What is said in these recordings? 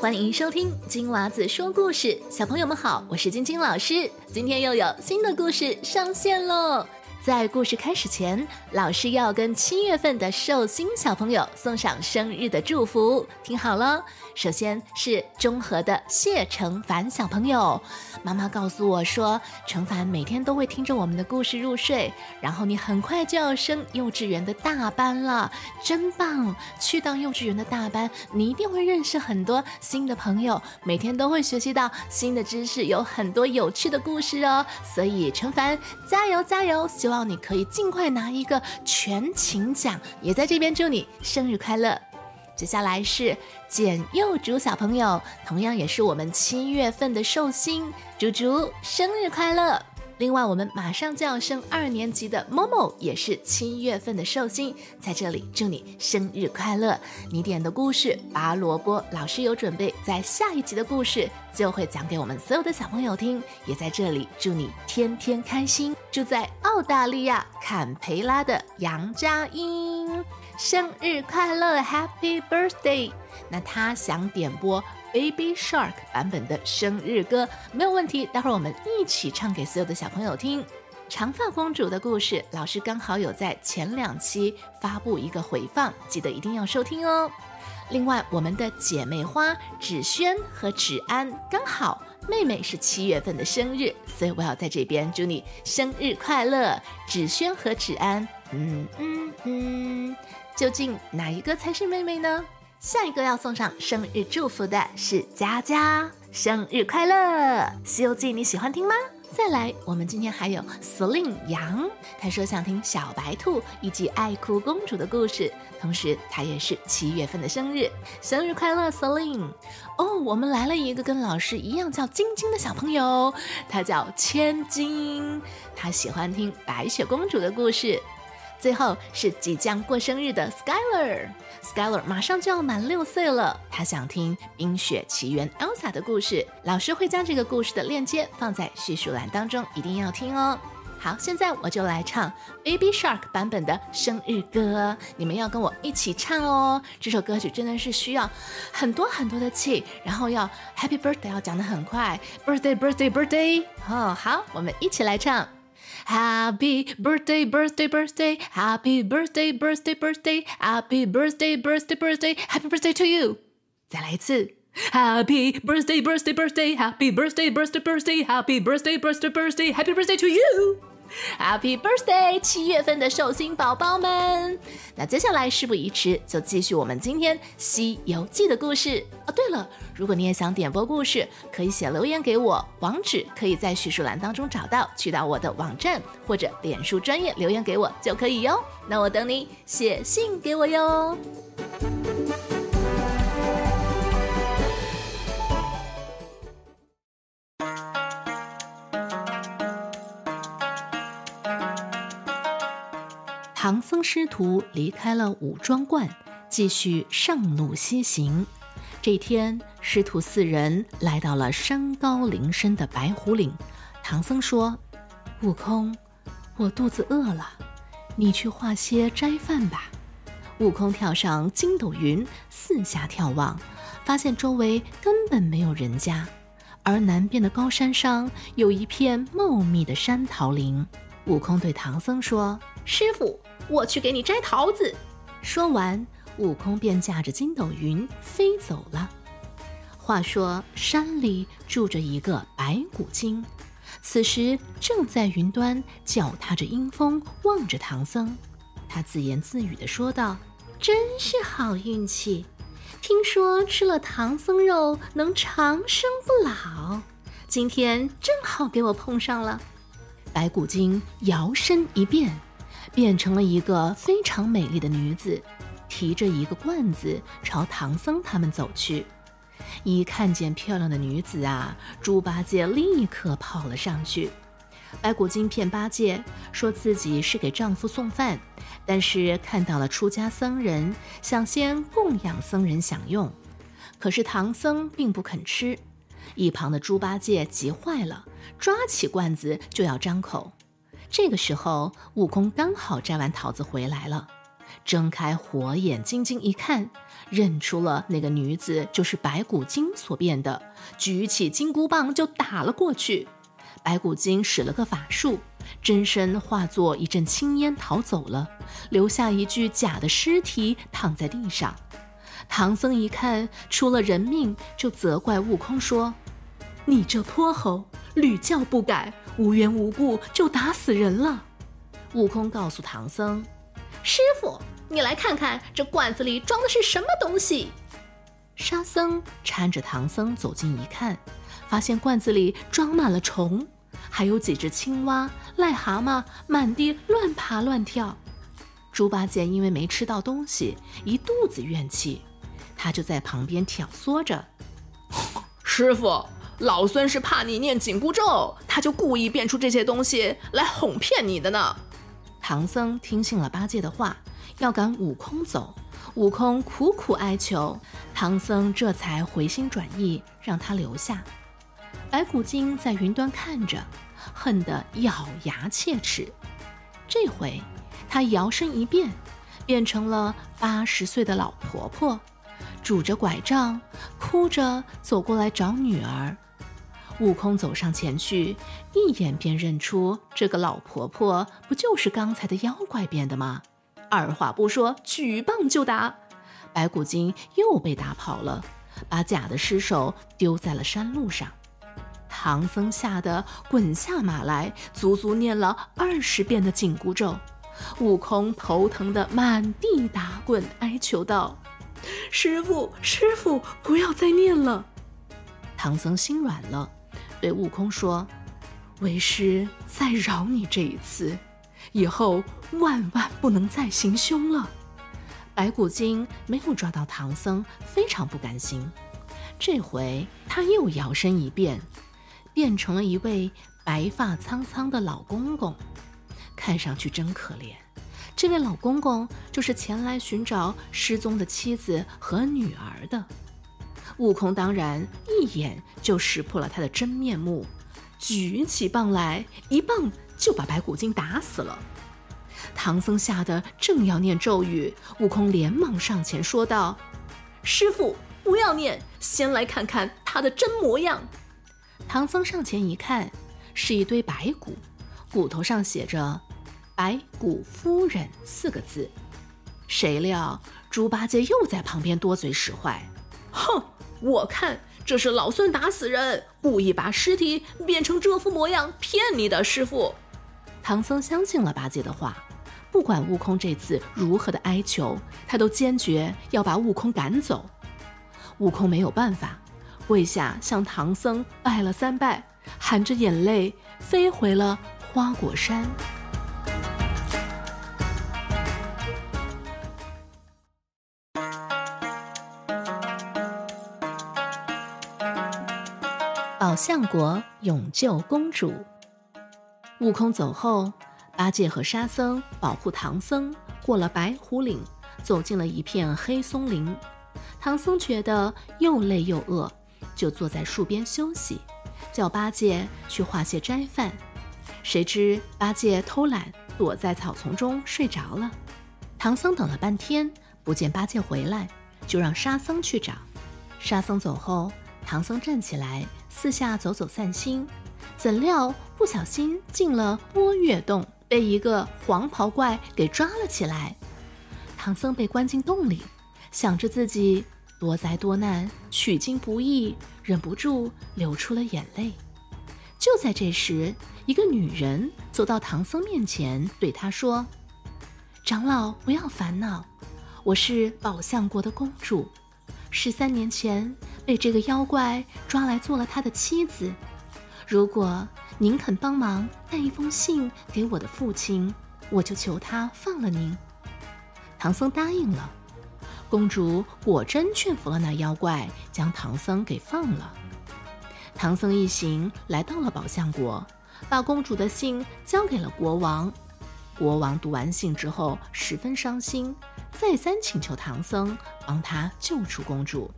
欢迎收听金娃子说故事，小朋友们好，我是晶晶老师，今天又有新的故事上线喽。在故事开始前，老师要跟七月份的寿星小朋友送上生日的祝福，听好了。首先是中和的谢成凡小朋友，妈妈告诉我说，成凡每天都会听着我们的故事入睡，然后你很快就要升幼稚园的大班了，真棒！去到幼稚园的大班，你一定会认识很多新的朋友，每天都会学习到新的知识，有很多有趣的故事哦。所以成凡加油加油，希望你可以尽快拿一个全勤奖，也在这边祝你生日快乐。接下来是简幼竹小朋友，同样也是我们七月份的寿星，竹竹生日快乐！另外，我们马上就要升二年级的 Momo 也是七月份的寿星，在这里祝你生日快乐！你点的故事拔萝卜老师有准备，在下一集的故事就会讲给我们所有的小朋友听，也在这里祝你天天开心！住在澳大利亚坎培拉的杨佳音。生日快乐，Happy Birthday！那他想点播 Baby Shark 版本的生日歌，没有问题。待会儿我们一起唱给所有的小朋友听。长发公主的故事，老师刚好有在前两期发布一个回放，记得一定要收听哦。另外，我们的姐妹花芷萱和芷安刚好妹妹是七月份的生日，所以我要在这边祝你生日快乐，芷萱和芷安。嗯嗯嗯。究竟哪一个才是妹妹呢？下一个要送上生日祝福的是佳佳，生日快乐！《西游记》你喜欢听吗？再来，我们今天还有 Selin 杨，他说想听小白兔以及爱哭公主的故事，同时他也是七月份的生日，生日快乐，Selin！哦，我们来了一个跟老师一样叫晶晶的小朋友，他叫千金，他喜欢听白雪公主的故事。最后是即将过生日的 Skyler，Skyler 马上就要满六岁了，他想听《冰雪奇缘》Elsa 的故事，老师会将这个故事的链接放在叙述栏当中，一定要听哦。好，现在我就来唱 Baby Shark 版本的生日歌，你们要跟我一起唱哦。这首歌曲真的是需要很多很多的气，然后要 Happy Birthday 要讲的很快，Birthday Birthday Birthday，哦，好，我们一起来唱。Happy birthday, birthday, birthday. Happy birthday, birthday, birthday. Happy birthday, birthday, birthday. Happy birthday to you. 再来一次。Happy birthday, birthday, birthday. Happy birthday, birthday, birthday. Happy birthday, birthday, birthday. Happy birthday to you. Happy birthday，七月份的寿星宝宝们！那接下来事不宜迟，就继续我们今天《西游记》的故事哦。对了，如果你也想点播故事，可以写留言给我，网址可以在叙述栏当中找到，去到我的网站或者脸书专业留言给我就可以哟。那我等你写信给我哟。唐僧师徒离开了五庄观，继续上路西行。这天，师徒四人来到了山高林深的白虎岭。唐僧说：“悟空，我肚子饿了，你去化些斋饭吧。”悟空跳上筋斗云，四下眺望，发现周围根本没有人家，而南边的高山上有一片茂密的山桃林。悟空对唐僧说：“师傅。”我去给你摘桃子。说完，悟空便驾着筋斗云飞走了。话说，山里住着一个白骨精，此时正在云端脚踏着阴风，望着唐僧。他自言自语地说道：“真是好运气，听说吃了唐僧肉能长生不老，今天正好给我碰上了。”白骨精摇身一变。变成了一个非常美丽的女子，提着一个罐子朝唐僧他们走去。一看见漂亮的女子啊，猪八戒立刻跑了上去。白骨精骗八戒说自己是给丈夫送饭，但是看到了出家僧人，想先供养僧人享用。可是唐僧并不肯吃，一旁的猪八戒急坏了，抓起罐子就要张口。这个时候，悟空刚好摘完桃子回来了。睁开火眼金睛一看，认出了那个女子就是白骨精所变的，举起金箍棒就打了过去。白骨精使了个法术，真身化作一阵青烟逃走了，留下一具假的尸体躺在地上。唐僧一看出了人命，就责怪悟空说：“你这泼猴，屡教不改，无缘无故就打死人了。”悟空告诉唐僧：“师傅，你来看看这罐子里装的是什么东西。”沙僧搀着唐僧走近一看，发现罐子里装满了虫，还有几只青蛙、癞蛤蟆满地乱爬乱跳。猪八戒因为没吃到东西，一肚子怨气，他就在旁边挑唆着：“师傅，老孙是怕你念紧箍咒，他就故意变出这些东西来哄骗你的呢。”唐僧听信了八戒的话，要赶悟空走。悟空苦苦哀求，唐僧这才回心转意，让他留下。白骨精在云端看着，恨得咬牙切齿。这回，她摇身一变，变成了八十岁的老婆婆，拄着拐杖，哭着走过来找女儿。悟空走上前去，一眼便认出这个老婆婆不就是刚才的妖怪变的吗？二话不说，举棒就打，白骨精又被打跑了，把假的尸首丢在了山路上。唐僧吓得滚下马来，足足念了二十遍的紧箍咒。悟空头疼的满地打滚，哀求道：“师傅，师傅，不要再念了。”唐僧心软了。对悟空说：“为师再饶你这一次，以后万万不能再行凶了。”白骨精没有抓到唐僧，非常不甘心。这回他又摇身一变，变成了一位白发苍苍的老公公，看上去真可怜。这位老公公就是前来寻找失踪的妻子和女儿的。悟空当然一眼就识破了他的真面目，举起棒来，一棒就把白骨精打死了。唐僧吓得正要念咒语，悟空连忙上前说道：“师傅，不要念，先来看看他的真模样。”唐僧上前一看，是一堆白骨，骨头上写着“白骨夫人”四个字。谁料猪八戒又在旁边多嘴使坏，哼！我看这是老孙打死人，故意把尸体变成这副模样骗你的师傅。唐僧相信了八戒的话，不管悟空这次如何的哀求，他都坚决要把悟空赶走。悟空没有办法，跪下向唐僧拜了三拜，含着眼泪飞回了花果山。相国永救公主。悟空走后，八戒和沙僧保护唐僧过了白虎岭，走进了一片黑松林。唐僧觉得又累又饿，就坐在树边休息，叫八戒去化些斋饭。谁知八戒偷懒，躲在草丛中睡着了。唐僧等了半天，不见八戒回来，就让沙僧去找。沙僧走后。唐僧站起来，四下走走散心，怎料不小心进了波月洞，被一个黄袍怪给抓了起来。唐僧被关进洞里，想着自己多灾多难，取经不易，忍不住流出了眼泪。就在这时，一个女人走到唐僧面前，对他说：“长老，不要烦恼，我是宝象国的公主。”十三年前被这个妖怪抓来做了他的妻子。如果您肯帮忙带一封信给我的父亲，我就求他放了您。唐僧答应了。公主果真劝服了那妖怪，将唐僧给放了。唐僧一行来到了宝象国，把公主的信交给了国王。国王读完信之后，十分伤心。再三请求唐僧帮他救出公主，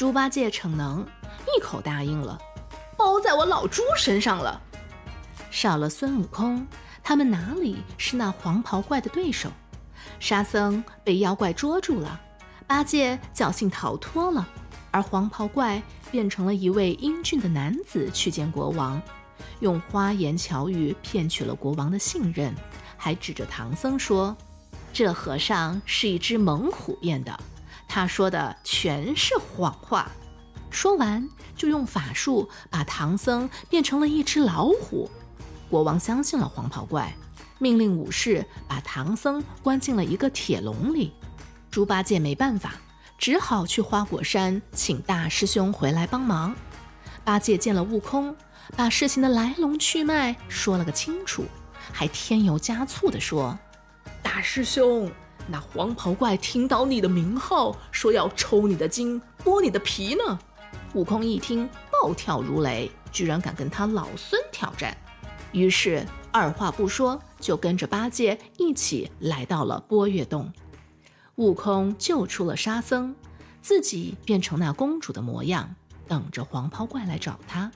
猪八戒逞能，一口答应了，包在我老猪身上了。少了孙悟空，他们哪里是那黄袍怪的对手？沙僧被妖怪捉住了，八戒侥幸逃脱了，而黄袍怪变成了一位英俊的男子去见国王，用花言巧语骗取了国王的信任，还指着唐僧说：“这和尚是一只猛虎变的，他说的全是谎话。”说完就用法术把唐僧变成了一只老虎。国王相信了黄袍怪。命令武士把唐僧关进了一个铁笼里，猪八戒没办法，只好去花果山请大师兄回来帮忙。八戒见了悟空，把事情的来龙去脉说了个清楚，还添油加醋地说：“大师兄，那黄袍怪听到你的名号，说要抽你的筋，剥你的皮呢。”悟空一听，暴跳如雷，居然敢跟他老孙挑战，于是。二话不说，就跟着八戒一起来到了波月洞。悟空救出了沙僧，自己变成那公主的模样，等着黄袍怪来找他。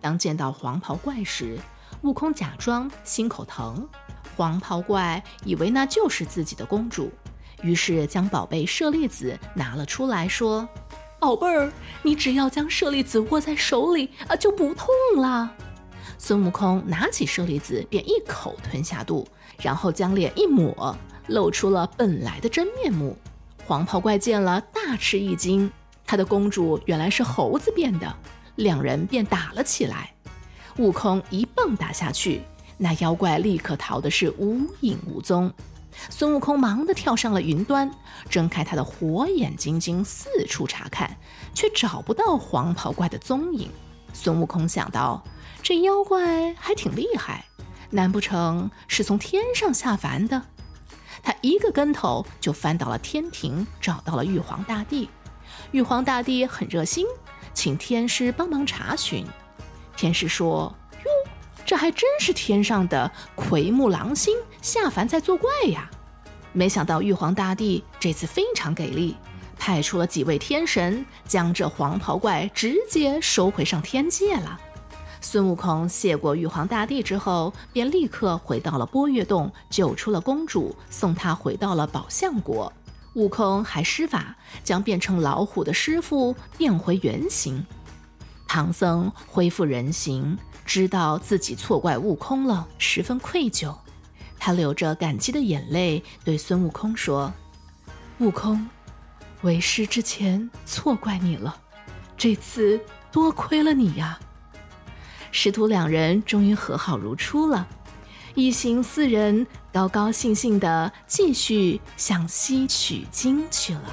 当见到黄袍怪时，悟空假装心口疼。黄袍怪以为那就是自己的公主，于是将宝贝舍利子拿了出来，说：“宝贝儿，你只要将舍利子握在手里啊，就不痛了。”孙悟空拿起舍利子，便一口吞下肚，然后将脸一抹，露出了本来的真面目。黄袍怪见了，大吃一惊，他的公主原来是猴子变的，两人便打了起来。悟空一棒打下去，那妖怪立刻逃的是无影无踪。孙悟空忙的跳上了云端，睁开他的火眼金睛四处查看，却找不到黄袍怪的踪影。孙悟空想到。这妖怪还挺厉害，难不成是从天上下凡的？他一个跟头就翻到了天庭，找到了玉皇大帝。玉皇大帝很热心，请天师帮忙查询。天师说：“，这还真是天上的奎木狼星下凡在作怪呀！”没想到玉皇大帝这次非常给力，派出了几位天神，将这黄袍怪直接收回上天界了。孙悟空谢过玉皇大帝之后，便立刻回到了波月洞，救出了公主，送她回到了宝象国。悟空还施法将变成老虎的师傅变回原形。唐僧恢复人形，知道自己错怪悟空了，十分愧疚。他流着感激的眼泪，对孙悟空说：“悟空，为师之前错怪你了，这次多亏了你呀。”师徒两人终于和好如初了，一行四人高高兴兴的继续向西取经去了。